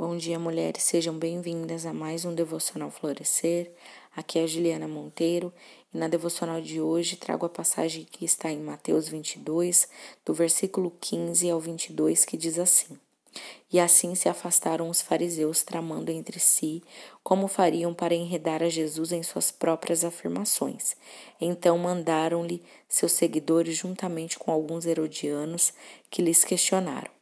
Bom dia, mulheres, sejam bem-vindas a mais um Devocional Florescer. Aqui é a Juliana Monteiro e na devocional de hoje trago a passagem que está em Mateus 22, do versículo 15 ao 22, que diz assim: E assim se afastaram os fariseus, tramando entre si como fariam para enredar a Jesus em suas próprias afirmações. Então mandaram-lhe seus seguidores, juntamente com alguns herodianos, que lhes questionaram.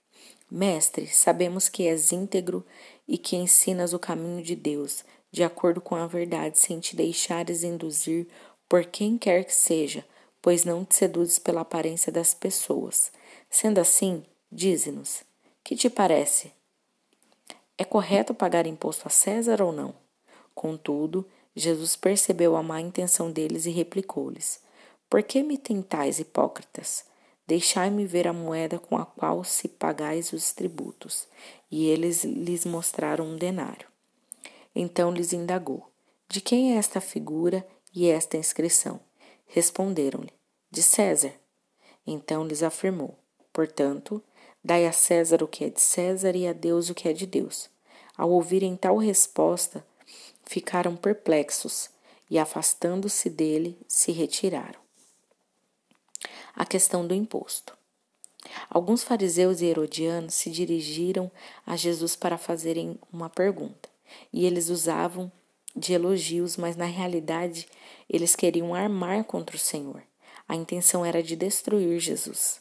Mestre, sabemos que és íntegro e que ensinas o caminho de Deus, de acordo com a verdade, sem te deixares induzir por quem quer que seja, pois não te seduzes pela aparência das pessoas. Sendo assim, dize-nos: que te parece? É correto pagar imposto a César ou não? Contudo, Jesus percebeu a má intenção deles e replicou-lhes: Por que me tentais, hipócritas? Deixai-me ver a moeda com a qual se pagais os tributos. E eles lhes mostraram um denário. Então lhes indagou: De quem é esta figura e esta inscrição? Responderam-lhe: De César. Então lhes afirmou: Portanto, dai a César o que é de César e a Deus o que é de Deus. Ao ouvirem tal resposta, ficaram perplexos e, afastando-se dele, se retiraram a questão do imposto. Alguns fariseus e herodianos se dirigiram a Jesus para fazerem uma pergunta, e eles usavam de elogios, mas na realidade eles queriam armar contra o Senhor. A intenção era de destruir Jesus.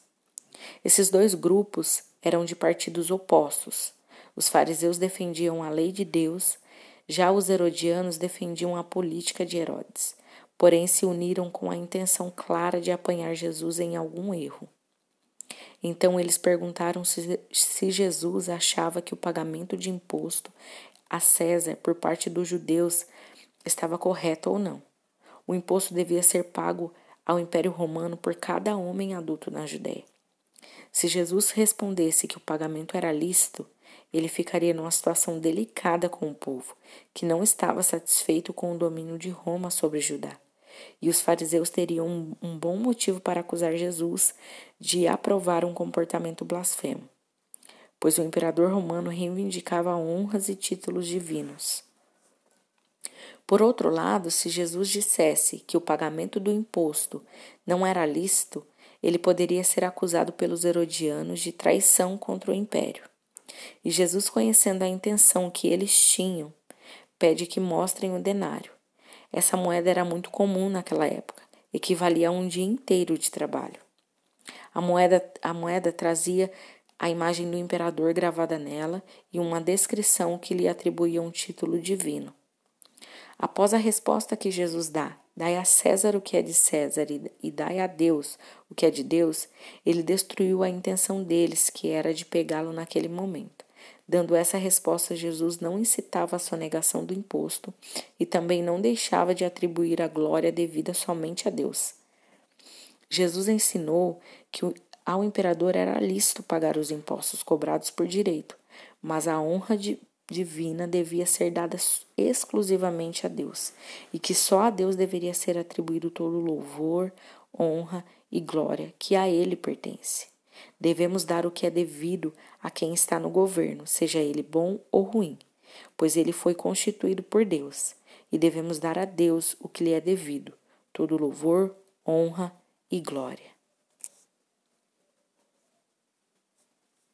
Esses dois grupos eram de partidos opostos. Os fariseus defendiam a lei de Deus, já os herodianos defendiam a política de Herodes porém se uniram com a intenção clara de apanhar Jesus em algum erro. Então eles perguntaram se, se Jesus achava que o pagamento de imposto a César por parte dos judeus estava correto ou não. O imposto devia ser pago ao Império Romano por cada homem adulto na Judéia. Se Jesus respondesse que o pagamento era lícito, ele ficaria numa situação delicada com o povo, que não estava satisfeito com o domínio de Roma sobre Judá e os fariseus teriam um, bom motivo para acusar Jesus de aprovar um comportamento blasfemo, pois o imperador romano reivindicava honras e títulos divinos. Por outro lado, se Jesus dissesse que o pagamento do imposto não era lícito, ele poderia ser acusado pelos herodianos de traição contra o império. E Jesus, conhecendo a intenção que eles tinham, pede que mostrem o denário. Essa moeda era muito comum naquela época, equivalia a um dia inteiro de trabalho. A moeda, a moeda trazia a imagem do imperador gravada nela e uma descrição que lhe atribuía um título divino. Após a resposta que Jesus dá, dai a César o que é de César e dai a Deus o que é de Deus, ele destruiu a intenção deles, que era de pegá-lo naquele momento. Dando essa resposta, Jesus não incitava a sonegação do imposto e também não deixava de atribuir a glória devida somente a Deus. Jesus ensinou que ao imperador era lícito pagar os impostos cobrados por direito, mas a honra de, divina devia ser dada exclusivamente a Deus, e que só a Deus deveria ser atribuído todo louvor, honra e glória que a ele pertence. Devemos dar o que é devido a quem está no governo, seja ele bom ou ruim, pois ele foi constituído por Deus, e devemos dar a Deus o que lhe é devido, todo louvor, honra e glória.